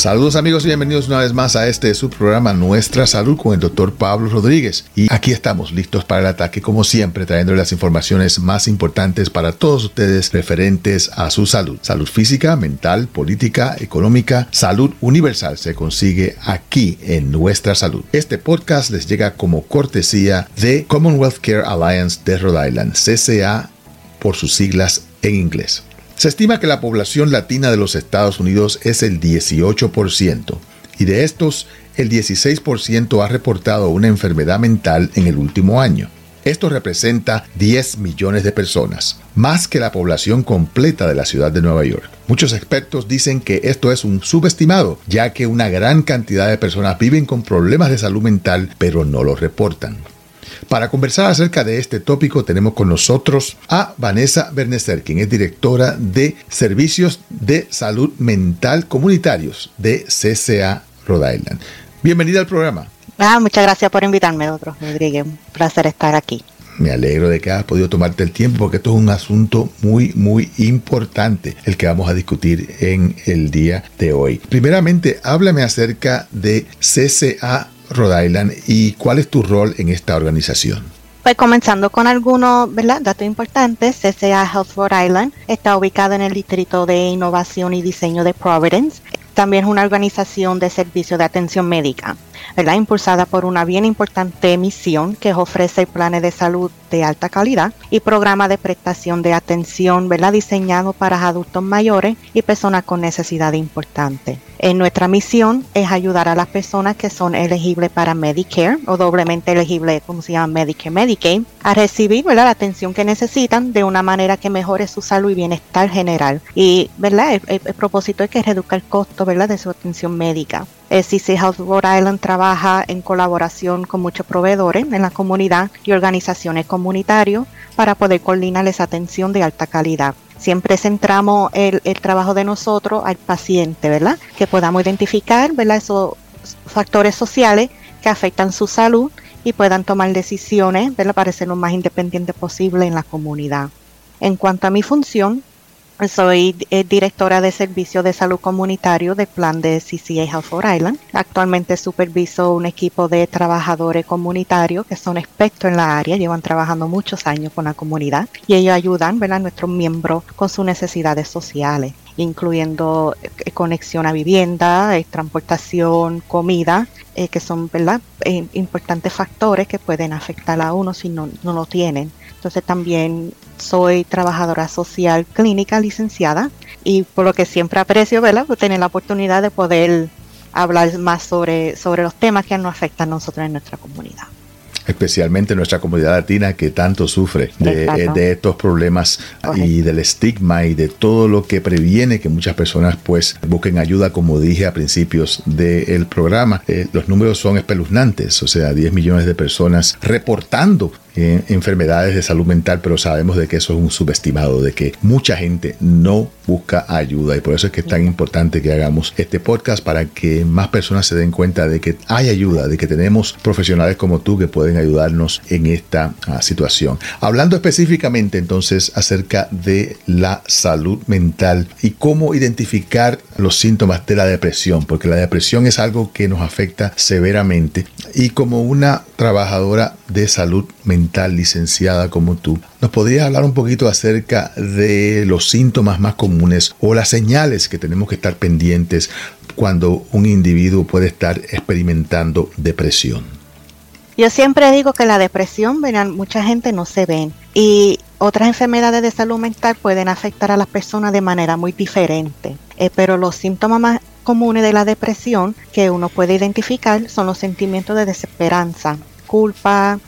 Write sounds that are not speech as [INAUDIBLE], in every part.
Saludos amigos y bienvenidos una vez más a este subprograma Nuestra Salud con el doctor Pablo Rodríguez. Y aquí estamos listos para el ataque como siempre trayendo las informaciones más importantes para todos ustedes referentes a su salud. Salud física, mental, política, económica, salud universal se consigue aquí en Nuestra Salud. Este podcast les llega como cortesía de Commonwealth Care Alliance de Rhode Island, CCA por sus siglas en inglés. Se estima que la población latina de los Estados Unidos es el 18% y de estos el 16% ha reportado una enfermedad mental en el último año. Esto representa 10 millones de personas, más que la población completa de la ciudad de Nueva York. Muchos expertos dicen que esto es un subestimado, ya que una gran cantidad de personas viven con problemas de salud mental pero no lo reportan. Para conversar acerca de este tópico tenemos con nosotros a Vanessa Berneser, quien es directora de Servicios de Salud Mental Comunitarios de CCA Rhode Island. Bienvenida al programa. Ah, muchas gracias por invitarme, doctor Rodríguez. Un placer estar aquí. Me alegro de que hayas podido tomarte el tiempo porque esto es un asunto muy, muy importante el que vamos a discutir en el día de hoy. Primeramente, háblame acerca de CCA Rhode Island y cuál es tu rol en esta organización? Pues comenzando con algunos datos importantes, CCA Health Rhode Island está ubicado en el Distrito de Innovación y Diseño de Providence. También es una organización de servicio de atención médica, ¿verdad? impulsada por una bien importante misión que ofrece planes de salud de alta calidad y programa de prestación de atención ¿verdad? diseñado para adultos mayores y personas con necesidades importantes. En nuestra misión es ayudar a las personas que son elegibles para Medicare o doblemente elegibles, como se llama Medicare, Medicaid, a recibir la atención que necesitan de una manera que mejore su salud y bienestar general. Y. El, propósito es que reduzca el costo de su atención médica. El CC Health Rhode Island trabaja en colaboración con muchos proveedores en la comunidad y organizaciones comunitarias para poder coordinar esa atención de alta calidad. Siempre centramos el, trabajo de nosotros al paciente, ¿verdad? Que podamos identificar, ¿verdad? Esos factores sociales que afectan su salud y puedan tomar decisiones, ¿verdad? Para ser lo más independiente posible en la comunidad. En cuanto a mi función, soy eh, directora de servicio de salud comunitario del plan de CCA Health for Island. Actualmente superviso un equipo de trabajadores comunitarios que son expertos en la área, llevan trabajando muchos años con la comunidad y ellos ayudan a nuestros miembros con sus necesidades sociales, incluyendo eh, conexión a vivienda, eh, transportación, comida, que son ¿verdad? importantes factores que pueden afectar a uno si no, no lo tienen. Entonces también soy trabajadora social clínica licenciada y por lo que siempre aprecio, ¿verdad? Pues tener la oportunidad de poder hablar más sobre, sobre los temas que nos afectan a nosotros en nuestra comunidad especialmente nuestra comunidad latina que tanto sufre de, estos problemas y del estigma y de todo lo que previene que muchas personas pues busquen ayuda como dije a principios del programa. Eh, los números son espeluznantes o sea 10 millones de personas reportando enfermedades de salud mental, pero sabemos de que eso es un subestimado, de que mucha gente no busca ayuda y por eso es que es tan importante que hagamos este podcast para que más personas se den cuenta de que hay ayuda, de que tenemos profesionales como tú que pueden ayudarnos en esta ah, situación. Hablando específicamente entonces acerca de la salud mental y cómo identificar los síntomas de la depresión, porque la depresión es algo que nos afecta severamente y como una trabajadora de salud mental licenciada como tú, ¿nos podrías hablar un poquito acerca de los síntomas más comunes o las señales que tenemos que estar pendientes cuando un individuo puede estar experimentando depresión? Yo siempre digo que la depresión, mucha gente no se ven y otras enfermedades de salud mental pueden afectar a las personas de manera muy diferente, eh, pero los síntomas más comunes de la depresión que uno puede identificar son los sentimientos de desesperanza, culpa,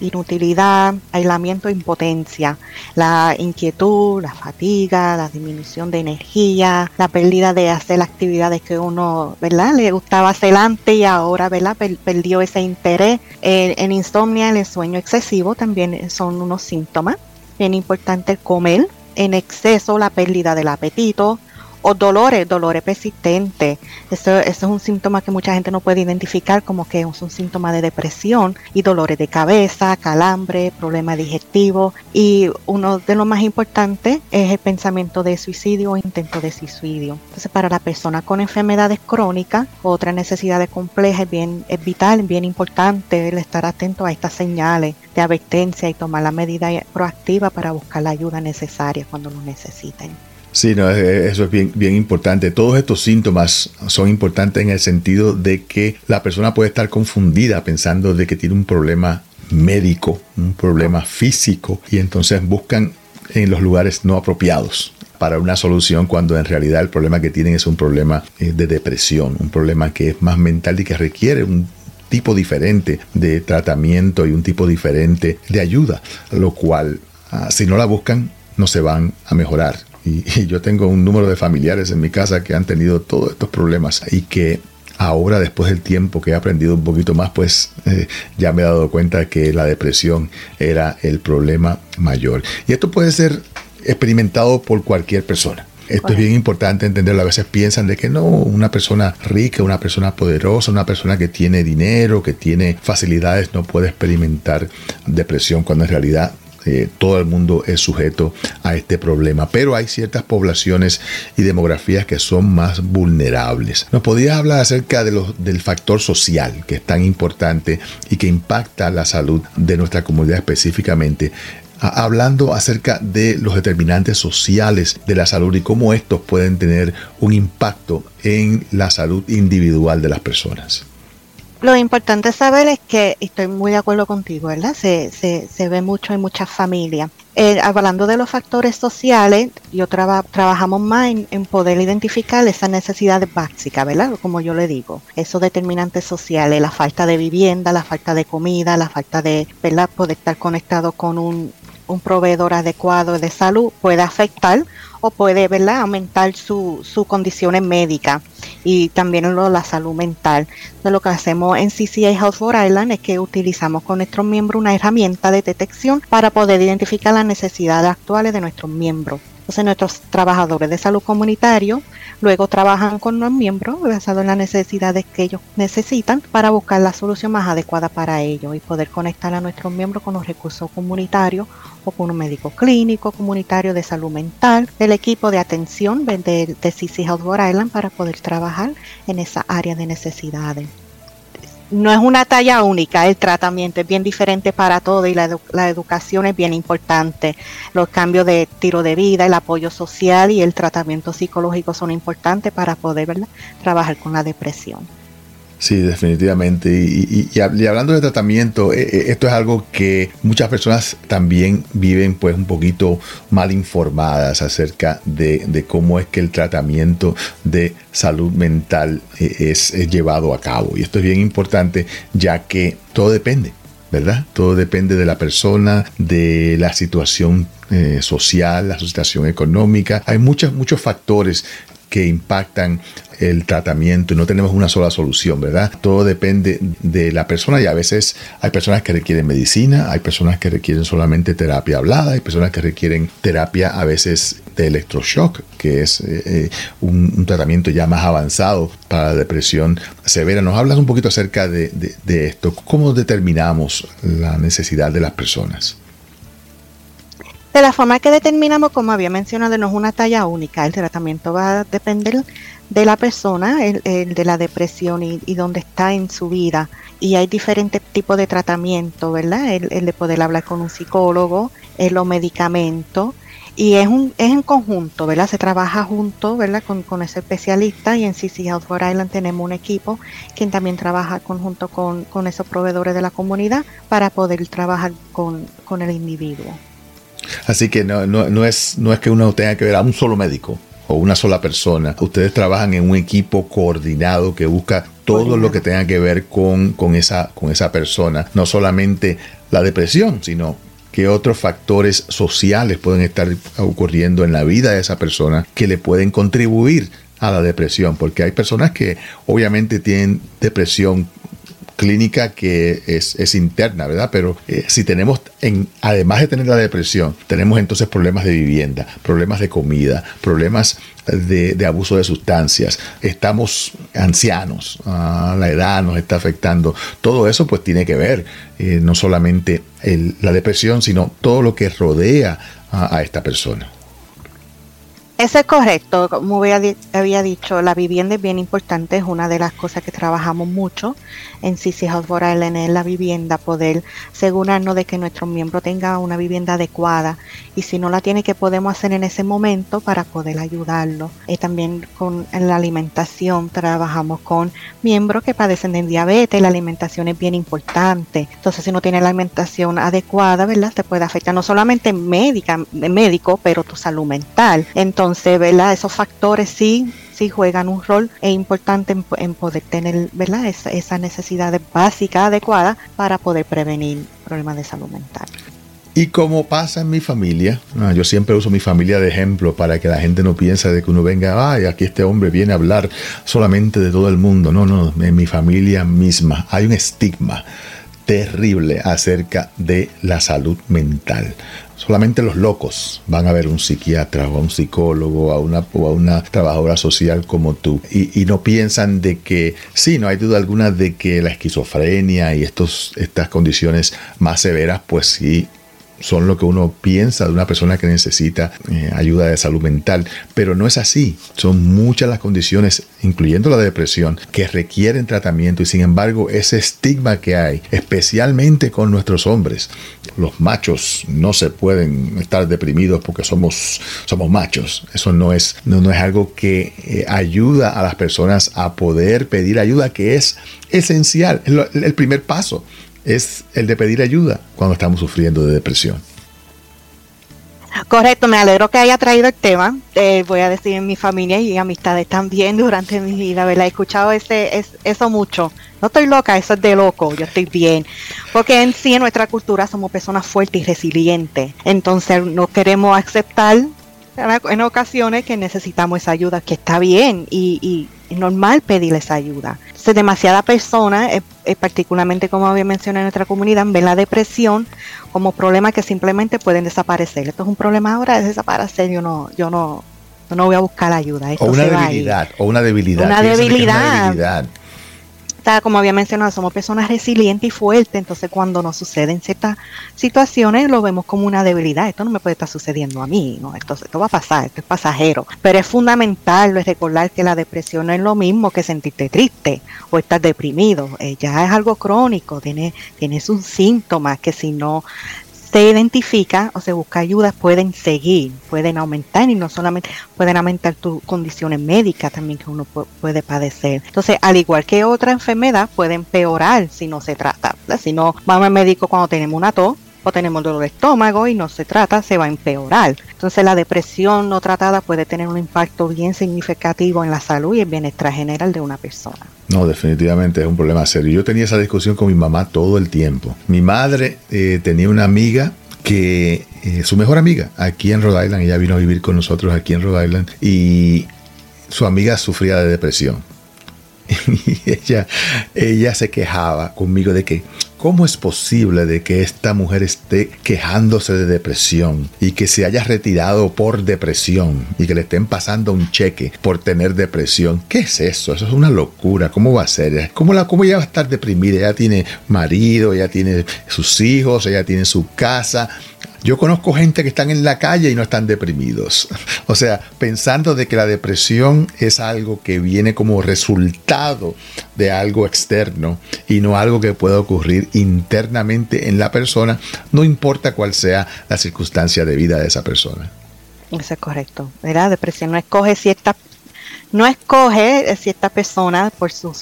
inutilidad, aislamiento, impotencia, la inquietud, la fatiga, la disminución de energía, la pérdida de hacer actividades que uno, ¿verdad? Le gustaba hacer antes y ahora, ¿verdad? perdió ese interés. en insomnia, el sueño excesivo también son unos síntomas. Bien importante el comer en exceso, la pérdida del apetito o dolores, dolores persistentes. Eso, eso, es un síntoma que mucha gente no puede identificar como que es un síntoma de depresión y dolores de cabeza, calambre, problemas digestivos y uno de los más importantes es el pensamiento de suicidio o intento de suicidio. Entonces para la persona con enfermedades crónicas, otras necesidades complejas es, bien, es vital, bien importante el estar atento a estas señales de advertencia y tomar la medida proactiva para buscar la ayuda necesaria cuando lo necesiten. Sí, no, eso es bien, importante. Todos estos síntomas son importantes en el sentido de que la persona puede estar confundida pensando de que tiene un problema médico, un problema físico, y entonces buscan en los lugares no apropiados para una solución cuando en realidad el problema que tienen es un problema eh, de depresión, un problema que es más mental y que requiere un tipo diferente de tratamiento y un tipo diferente de ayuda, lo cual ah, si no la buscan no se van a mejorar. Y, yo tengo un número de familiares en mi casa que han tenido todos estos problemas y que ahora después del tiempo que he aprendido un poquito más, pues eh, ya me he dado cuenta que la depresión era el problema mayor. Y esto puede ser experimentado por cualquier persona. Esto es bien importante entenderlo. A veces piensan de que no, una persona rica, una persona poderosa, una persona que tiene dinero, que tiene facilidades, no puede experimentar depresión, cuando en realidad eh, todo el mundo es sujeto a este problema, pero hay ciertas poblaciones y demografías que son más vulnerables. ¿Nos podrías hablar acerca de los, del factor social que es tan importante y que impacta la salud de nuestra comunidad específicamente? hablando acerca de los determinantes sociales de la salud y cómo estos pueden tener un impacto en la salud individual de las personas. Lo importante saber es que, estoy muy de acuerdo contigo, ¿verdad? Se, se, ve mucho en muchas familias. Eh, hablando de los factores sociales, yo trabajamos más en, poder identificar esas necesidades básicas, ¿verdad? Como yo le digo, esos determinantes sociales, la falta de vivienda, la falta de comida, la falta de, ¿verdad? Poder estar conectado con un, un proveedor adecuado de salud puede afectar o puede ¿verdad? aumentar sus su condiciones médicas y también lo, la salud mental. Lo que hacemos en CCA Health for Island es que utilizamos con nuestros miembros una herramienta de detección para poder identificar las necesidades actuales de nuestros miembros. Entonces nuestros trabajadores de salud comunitario luego trabajan con los miembros basado en las necesidades que ellos necesitan para buscar la solución más adecuada para ellos y poder conectar a nuestros miembros con los recursos comunitarios o con un médico clínico comunitario de salud mental, del equipo de atención de, de CC Health Rhode Island para poder trabajar en esa área de necesidades no es una talla única, el tratamiento es bien diferente para todo y la, educación es bien importante. Los cambios de tiro de vida, el apoyo social y el tratamiento psicológico son importantes para poder trabajar con la depresión. Sí, definitivamente. Y, hablando de tratamiento, eh, eh, esto es algo que muchas personas también viven pues un poquito mal informadas acerca de, cómo es que el tratamiento de salud mental eh, es, llevado a cabo. Y esto es bien importante ya que todo depende. ¿verdad? Todo depende de la persona, de la situación social, la situación económica. Hay muchos, muchos factores que impactan el tratamiento y no tenemos una sola solución, ¿verdad? Todo depende de la persona y a veces hay personas que requieren medicina, hay personas que requieren solamente terapia hablada, hay personas que requieren terapia a veces de electroshock, que es eh, eh, un, tratamiento ya más avanzado para la depresión severa. ¿Nos hablas un poquito acerca de esto? ¿Cómo determinamos la necesidad de las personas? De la forma que determinamos, como había mencionado, no es una talla única. El tratamiento va a depender de la persona, el, de la depresión y, dónde está en su vida. Y hay diferentes tipos de tratamiento, ¿verdad? El, de poder hablar con un psicólogo, el, los medicamentos. Y es, un, es en conjunto, ¿verdad? Se trabaja junto, ¿verdad? Con, con ese especialista y en CC Health for Island tenemos un equipo quien también trabaja conjunto con, con esos proveedores de la comunidad para poder trabajar con, con el individuo. Así que no, no, es, no es que uno tenga que ver a un solo médico o una sola persona. Ustedes trabajan en un equipo coordinado que busca todo lo que tenga que ver con, con, esa, con esa persona. No solamente la depresión, sino qué otros factores sociales pueden estar ocurriendo en la vida de esa persona que le pueden contribuir a la depresión. Porque hay personas que obviamente tienen depresión clínica que es, interna, ¿verdad? Pero eh, si tenemos, en, además de tener la depresión, tenemos entonces problemas de vivienda, problemas de comida, problemas de, abuso de sustancias, estamos ancianos, ah, la edad nos está afectando, todo eso pues tiene que ver eh, no solamente la depresión, sino todo lo que rodea a esta persona. Eso es correcto, como había, dicho, la vivienda es bien importante, es una de las cosas que trabajamos mucho en CC Island, es la vivienda, poder asegurarnos de que nuestro miembro tenga una vivienda adecuada y si no la tiene, que podemos hacer en ese momento para poder ayudarlo. Y también con la alimentación trabajamos con miembros que padecen de diabetes, la alimentación es bien importante, entonces si no tiene la alimentación adecuada, ¿verdad? Te puede afectar no solamente médica, médico, pero tu salud mental. Entonces, entonces, ¿verdad? Esos factores sí, sí juegan un rol e importante en, poder tener, ¿verdad? Esa, esa necesidad básica adecuada para poder prevenir problemas de salud mental. Y como pasa en mi familia, yo siempre uso mi familia de ejemplo para que la gente no piense de que uno venga, ay, aquí este hombre viene a hablar solamente de todo el mundo. No, no, en mi familia misma hay un estigma terrible acerca de la salud mental. Solamente los locos van a ver un psiquiatra o a un psicólogo a una, o a una trabajadora social como tú. Y, no piensan de que, sí, no hay duda alguna de que la esquizofrenia y estos, estas condiciones más severas, pues sí son lo que uno piensa de una persona que necesita eh, ayuda de salud mental, pero no es así. Son muchas las condiciones, incluyendo la depresión, que requieren tratamiento y sin embargo ese estigma que hay, especialmente con nuestros hombres. Los machos no se pueden estar deprimidos porque somos, somos machos. Eso no es, no, es algo que eh, ayuda a las personas a poder pedir ayuda, que es esencial, el primer paso es el de pedir ayuda cuando estamos sufriendo de depresión. Correcto, me alegro que haya traído el tema. Eh, voy a decir en mi familia y amistades también durante mi vida, ¿verdad? He escuchado ese, eso mucho. No estoy loca, eso es de loco, yo estoy bien. Porque en sí, en nuestra cultura somos personas fuertes y resilientes. Entonces no queremos aceptar en ocasiones que necesitamos esa ayuda, que está bien y, es normal pedir esa ayuda. Entonces, demasiada personas, eh, eh, particularmente como había mencionado en nuestra comunidad, ven la depresión como problema que simplemente pueden desaparecer. Esto es un problema ahora, de desaparecer. Yo no, yo no, no voy a buscar ayuda. o una debilidad, o una debilidad. Una debilidad como había mencionado, somos personas resilientes y fuertes, entonces cuando nos suceden ciertas situaciones lo vemos como una debilidad. Esto no me puede estar sucediendo a mí, ¿no? Esto, esto va a pasar, esto es pasajero. Pero es fundamental recordar que la depresión no es lo mismo que sentirte triste o estar deprimido. Eh, ya es algo crónico, tiene, tienes un síntoma que si no se identifica o se busca ayuda, pueden seguir, pueden aumentar y no solamente pueden aumentar tus condiciones médicas también que uno puede padecer. Entonces, al igual que otra enfermedad, pueden empeorar si no se trata. Si no vamos al médico cuando tenemos una tos, tenemos dolor de estómago y no se trata, se va a empeorar. Entonces la depresión no tratada puede tener un impacto bien significativo en la salud y el bienestar general de una persona. No, definitivamente es un problema serio. Yo tenía esa discusión con mi mamá todo el tiempo. Mi madre eh, tenía una amiga que eh, su mejor amiga aquí en Rhode Island, ella vino a vivir con nosotros aquí en Rhode Island y su amiga sufría de depresión. [LAUGHS] Y ella, ella se quejaba conmigo de que ¿Cómo es posible de que esta mujer esté quejándose de depresión y que se haya retirado por depresión y que le estén pasando un cheque por tener depresión? ¿Qué es eso? Eso es una locura. ¿Cómo va a ser? ¿Cómo, la, cómo ella va a estar deprimida? Ella tiene marido, ella tiene sus hijos, ella tiene su casa. Yo conozco gente que están en la calle y no están deprimidos. [LAUGHS] O sea, pensando de que la depresión es algo que viene como resultado de algo externo y no algo que pueda ocurrir internamente en la persona, no importa cuál sea la circunstancia de vida de esa persona. Eso es correcto. La depresión no escoge ciertas no escoge si esta persona por su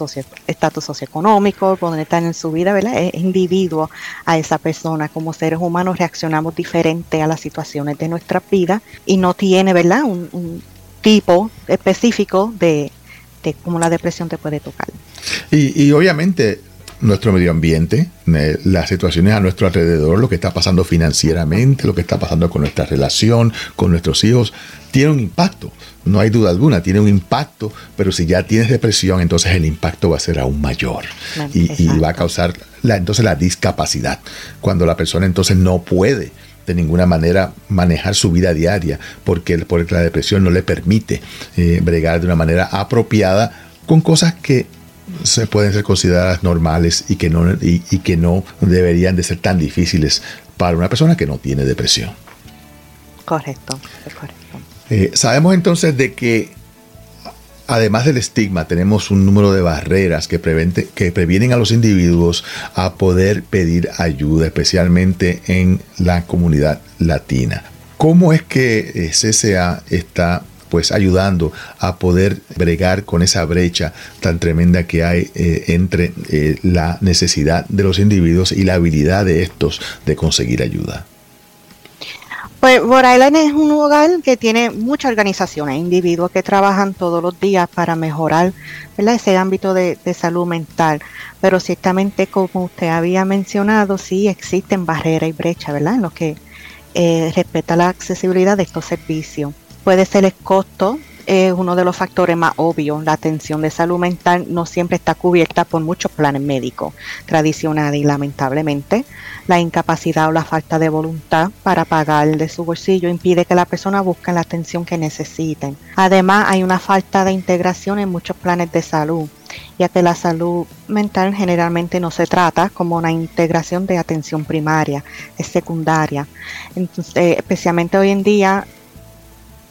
estatus socioeconómico, por donde están en su vida, ¿verdad? Es individuo a esa persona. Como seres humanos reaccionamos diferente a las situaciones de nuestra vida y no tiene, ¿verdad? Un, tipo específico de, cómo la depresión te puede tocar. Y, y obviamente nuestro medio ambiente, las situaciones a nuestro alrededor, lo que está pasando financieramente, lo que está pasando con nuestra relación, con nuestros hijos, tiene un impacto. No hay duda alguna, tiene un impacto, pero si ya tienes depresión, entonces el impacto va a ser aún mayor y, va a causar la, entonces la discapacidad. Cuando la persona entonces no puede de ninguna manera manejar su vida diaria porque, porque la depresión no le permite eh, bregar de una manera apropiada con cosas que se pueden ser consideradas normales y que no, y, que no deberían de ser tan difíciles para una persona que no tiene depresión. Correcto, correcto. Eh, sabemos entonces de que además del estigma, tenemos un número de barreras que, que previenen a los individuos a poder pedir ayuda, especialmente en la comunidad latina. ¿Cómo es que eh, CCA está pues ayudando a poder bregar con esa brecha tan tremenda que hay eh, entre eh, la necesidad de los individuos y la habilidad de estos de conseguir ayuda. Pues Rhode Island es un lugar que tiene muchas organizaciones, individuos que trabajan todos los días para mejorar ese ámbito de, salud mental. Pero ciertamente, como usted había mencionado, sí existen barreras y brechas, ¿verdad? En lo que eh, respecta la accesibilidad de estos servicios. Puede ser el costo, es uno de los factores más obvios. La atención de salud mental no siempre está cubierta por muchos planes médicos tradicionales y lamentablemente la incapacidad o la falta de voluntad para pagar de su bolsillo impide que la persona busque la atención que necesiten. Además, hay una falta de integración en muchos planes de salud ya que la salud mental generalmente no se trata como una integración de atención primaria, es secundaria. Especialmente hoy en día,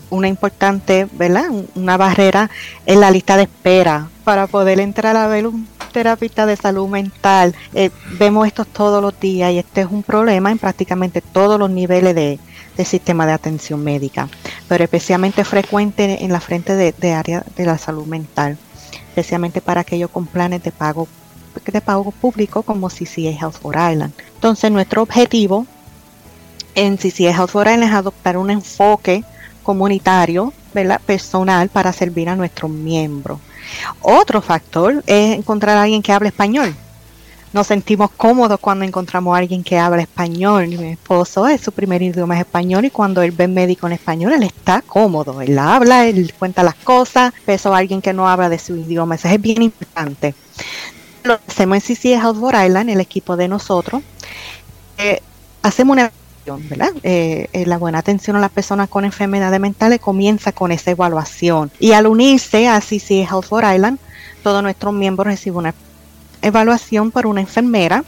una importante, ¿verdad? Una barrera en la lista de espera para poder entrar a ver un terapista de salud mental. Eh, vemos esto todos los días y este es un problema en prácticamente todos los niveles de, sistema de atención médica, pero especialmente frecuente en la frente de, área de la salud mental, especialmente para aquellos con planes de pago de pago público como CCA Health for Island. Entonces nuestro objetivo en CCA Health for Island es adoptar un enfoque comunitario, ¿verdad? personal para servir a nuestros miembros. Otro factor es encontrar a alguien que hable español. Nos sentimos cómodos cuando encontramos a alguien que habla español. Mi esposo es su primer idioma es español y cuando él ve médico en español, él está cómodo. Él habla, él cuenta las cosas, pero alguien que no habla de su idioma. Eso es bien importante. Lo hacemos en CC Health Island, el equipo de nosotros. Eh, hacemos una eh, eh, la buena atención a las personas con enfermedades mentales comienza con esa evaluación. Y al unirse a CC Health for Island, todos nuestros miembros reciben una evaluación por una enfermera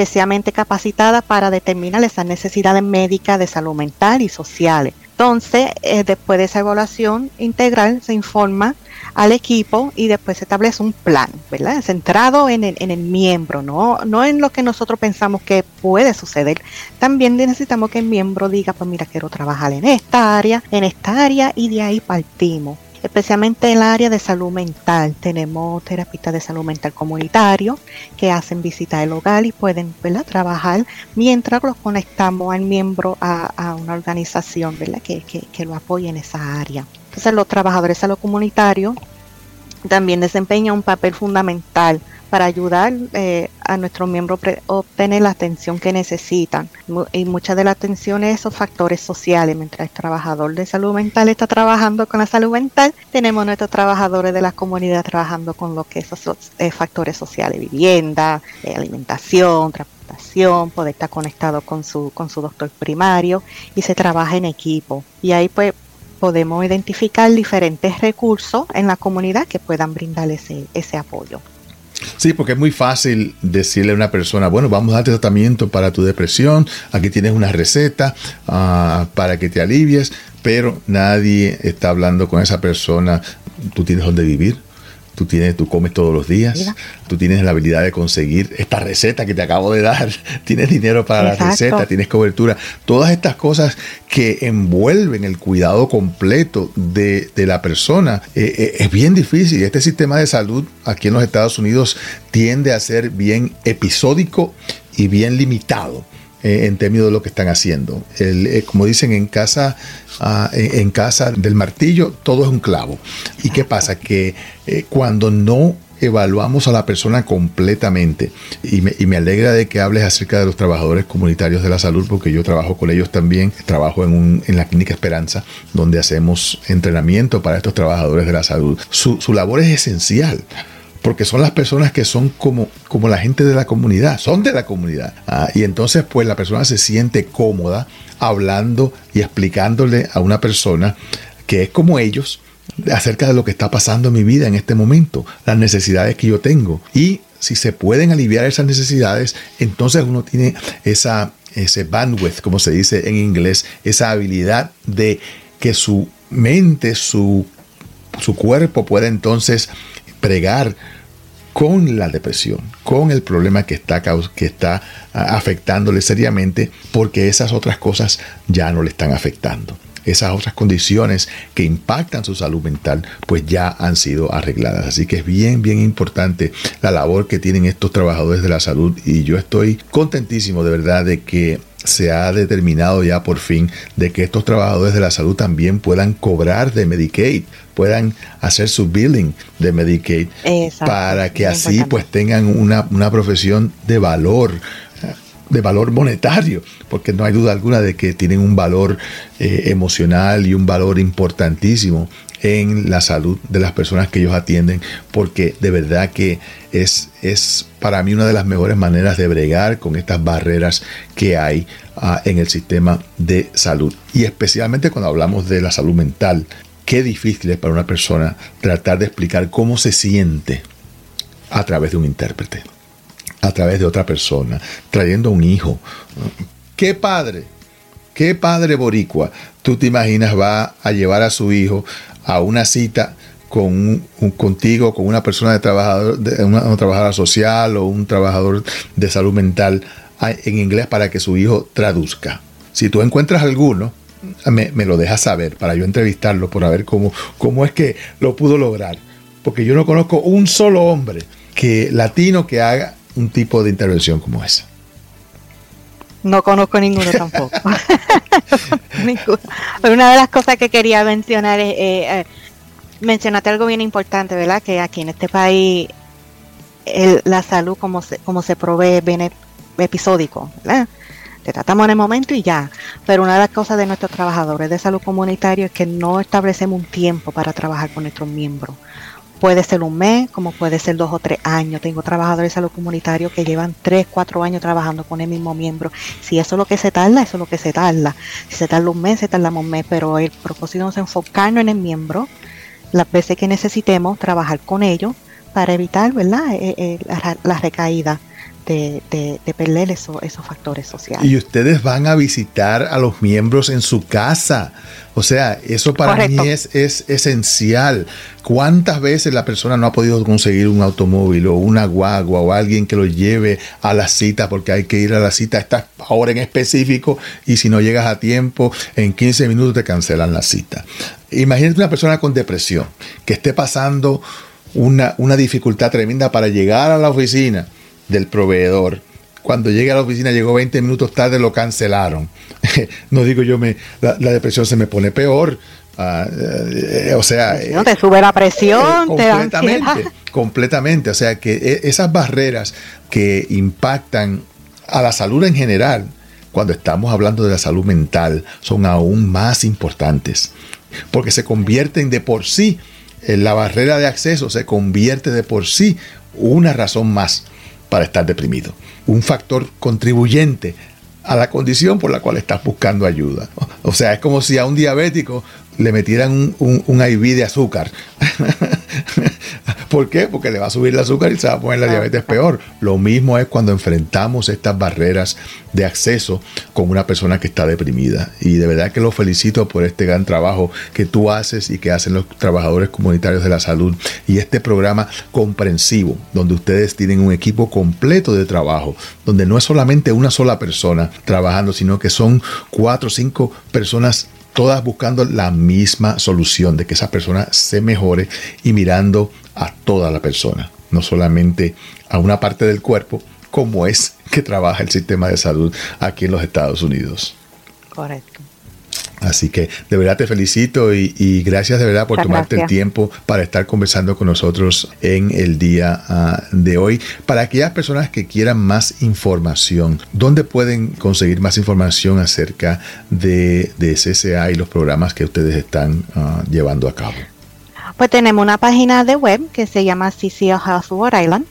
especialmente capacitada para determinar esas necesidades médicas de salud mental y sociales. Entonces, eh, después de esa evaluación integral, se informa al equipo y después se establece un plan, ¿verdad? Centrado en el, en el miembro, ¿no? no en lo que nosotros pensamos que puede suceder. También necesitamos que el miembro diga, pues mira, quiero trabajar en esta área, en esta área y de ahí partimos especialmente en el área de salud mental. Tenemos terapistas de salud mental comunitario que hacen visita al hogar y pueden trabajar mientras los conectamos al miembro a, una organización ¿verdad? Que, que, lo apoye en esa área. Entonces los trabajadores de salud comunitario también desempeñan un papel fundamental para ayudar eh, a nuestros miembros a obtener la atención que necesitan. Y mucha de la atención es esos factores sociales. Mientras el trabajador de salud mental está trabajando con la salud mental, tenemos nuestros trabajadores de la comunidad trabajando con lo que esos eh, factores sociales, vivienda, eh, alimentación, transportación, poder estar conectado con su, con su doctor primario y se trabaja en equipo. Y ahí pues podemos identificar diferentes recursos en la comunidad que puedan brindar ese, ese apoyo. Sí, porque es muy fácil decirle a una persona, bueno, vamos a darte tratamiento para tu depresión, aquí tienes una receta ah, para que te alivies, pero nadie está hablando con esa persona, tú tienes donde vivir, tú tienes, tú comes todos los días, tú tienes la habilidad de conseguir esta receta que te acabo de dar, [LAUGHS] tienes dinero para la receta, tienes cobertura, todas estas cosas que envuelven el cuidado completo de, la persona, eh, eh, es bien difícil. Este sistema de salud aquí en los Estados Unidos tiende a ser bien episódico y bien limitado. Eh, en términos de lo que están haciendo. Eh, como dicen en casa, ah, en, casa del martillo, todo es un clavo. ¿Y qué pasa? Que eh, cuando no evaluamos a la persona completamente. Y me, y me, alegra de que hables acerca de los trabajadores comunitarios de la salud, porque yo trabajo con ellos también. Trabajo en, un, en la Clínica Esperanza, donde hacemos entrenamiento para estos trabajadores de la salud. Su, su labor es esencial porque son las personas que son como, como la gente de la comunidad, son de la comunidad. Ah, y entonces pues la persona se siente cómoda hablando y explicándole a una persona que es como ellos acerca de lo que está pasando en mi vida en este momento, las necesidades que yo tengo. Y si se pueden aliviar esas necesidades, entonces uno tiene esa, ese bandwidth, como se dice en inglés, esa habilidad de que su mente, su, su cuerpo pueda entonces pregar con la depresión, con el problema que está, que está ah, afectándole seriamente, porque esas otras cosas ya no le están afectando. Esas otras condiciones que impactan su salud mental, pues ya han sido arregladas. Así que es bien, bien importante la labor que tienen estos trabajadores de la salud y yo estoy contentísimo de verdad de que se ha determinado ya por fin de que estos trabajadores de la salud también puedan cobrar de Medicaid, puedan hacer su billing de Medicaid para que así pues tengan una, una profesión de valor de valor monetario, porque no hay duda alguna de que tienen un valor eh, emocional y un valor importantísimo en la salud de las personas que ellos atienden, porque de verdad que es, es para mí una de las mejores maneras de bregar con estas barreras que hay uh, en el sistema de salud. Y especialmente cuando hablamos de la salud mental, qué difícil es para una persona tratar de explicar cómo se siente a través de un intérprete, a través de otra persona, trayendo un hijo. ¿Qué padre? ¿Qué padre boricua tú te imaginas va a llevar a su hijo a una cita con un, contigo, con una persona de trabajador, de una, trabajadora social o un trabajador de salud mental en inglés para que su hijo traduzca. Si tú encuentras alguno, me, me, lo dejas saber para yo entrevistarlo, por ver cómo, cómo es que lo pudo lograr. Porque yo no conozco un solo hombre que latino que haga un tipo de intervención como esa. No conozco ninguno tampoco. [LAUGHS] Pero una de las cosas que quería mencionar es, eh, eh mencionaste algo bien importante, ¿verdad? Que aquí en este país la salud como se, como se provee viene episódico, ¿verdad? Te tratamos en el momento y ya. Pero una de las cosas de nuestros trabajadores de salud comunitario es que no establecemos un tiempo para trabajar con nuestros miembros. Puede ser un mes, como puede ser dos o tres años. Tengo trabajadores de salud comunitario que llevan tres, cuatro años trabajando con el mismo miembro. Si eso es lo que se tarda, eso es lo que se tarda. Si se tarda un mes, se tarda un mes. Pero el propósito es enfocarnos en el miembro las veces que necesitemos, trabajar con ellos para evitar ¿verdad? Eh, eh, la, recaída de, perder esos factores sociales. Y ustedes van a visitar a los miembros en su casa. O sea, eso para mí es, es esencial. ¿Cuántas veces la persona no ha podido conseguir un automóvil o una guagua o alguien que lo lleve a la cita porque hay que ir a la cita a esta hora en específico y si no llegas a tiempo, en 15 minutos te cancelan la cita? Imagínate una persona con depresión que esté pasando una, una dificultad tremenda para llegar a la oficina del proveedor. Cuando llegue a la oficina, llegó 20 minutos tarde, lo cancelaron. [LAUGHS] no digo yo, me, la, depresión se me pone peor. Ah, eh, o sea. No te sube la presión, eh, completamente, [LAUGHS] completamente. O sea que e, esas barreras que impactan a la salud en general, cuando estamos hablando de la salud mental, son aún más importantes. Porque se convierten de por sí, en la barrera de acceso se convierte de por sí una razón más para estar deprimido. Un factor contribuyente a la condición por la cual estás buscando ayuda. [LAUGHS] O sea, es como si a un diabético le metieran un, un, IV de azúcar. [LAUGHS] ¿Por qué? Porque le va a subir el azúcar y se va a poner la diabetes peor. Lo mismo es cuando enfrentamos estas barreras de acceso con una persona que está deprimida. Y de verdad que lo felicito por este gran trabajo que tú haces y que hacen los trabajadores comunitarios de la salud y este programa comprensivo, donde ustedes tienen un equipo completo de trabajo, donde no es solamente una sola persona trabajando, sino que son cuatro o cinco personas todas buscando la misma solución de que esa persona se mejore y mirando a toda la persona, no solamente a una parte del cuerpo, como es que trabaja el sistema de salud aquí en los Estados Unidos. Correcto. Así que de verdad te felicito y, gracias de verdad por tomarte el tiempo para estar conversando con nosotros en el día ah, de hoy. Para aquellas personas que quieran más información, ¿dónde pueden conseguir más información acerca de, de CCA y los programas que ustedes están ah, llevando a cabo? Pues tenemos una página de web que se llama CCA Health Rhode Island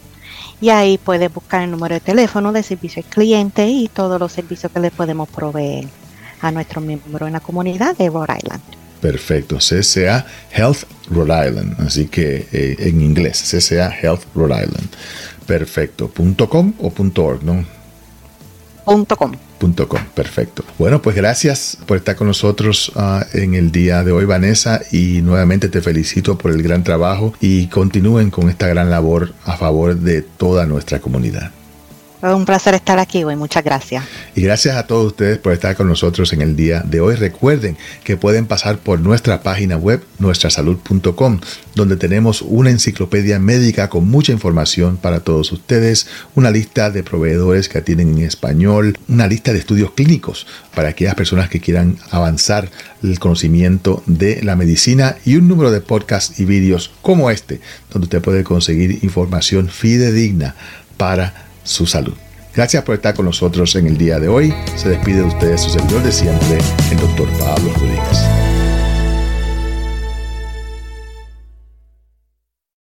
y ahí puedes buscar el número de teléfono de servicio al cliente y todos los servicios que le podemos proveer a nuestros miembros en la comunidad de Rhode Island. Perfecto, CCA Health Rhode Island, así que eh, en inglés, CCA Health Rhode Island. Perfecto, .com o .org, ¿no? .com. .com, perfecto. Bueno, pues gracias por estar con nosotros ah, en el día de hoy, Vanessa, y nuevamente te felicito por el gran trabajo y continúen con esta gran labor a favor de toda nuestra comunidad. Un placer estar aquí hoy, muchas gracias. Y gracias a todos ustedes por estar con nosotros en el día de hoy. Recuerden que pueden pasar por nuestra página web, nuestrasalud.com, donde tenemos una enciclopedia médica con mucha información para todos ustedes, una lista de proveedores que atienden en español, una lista de estudios clínicos para aquellas personas que quieran avanzar el conocimiento de la medicina y un número de podcasts y vídeos como este, donde usted puede conseguir información fidedigna para su salud. Gracias por estar con nosotros en el día de hoy. Se despide de ustedes su servidor de siempre, el doctor Pablo Rodríguez.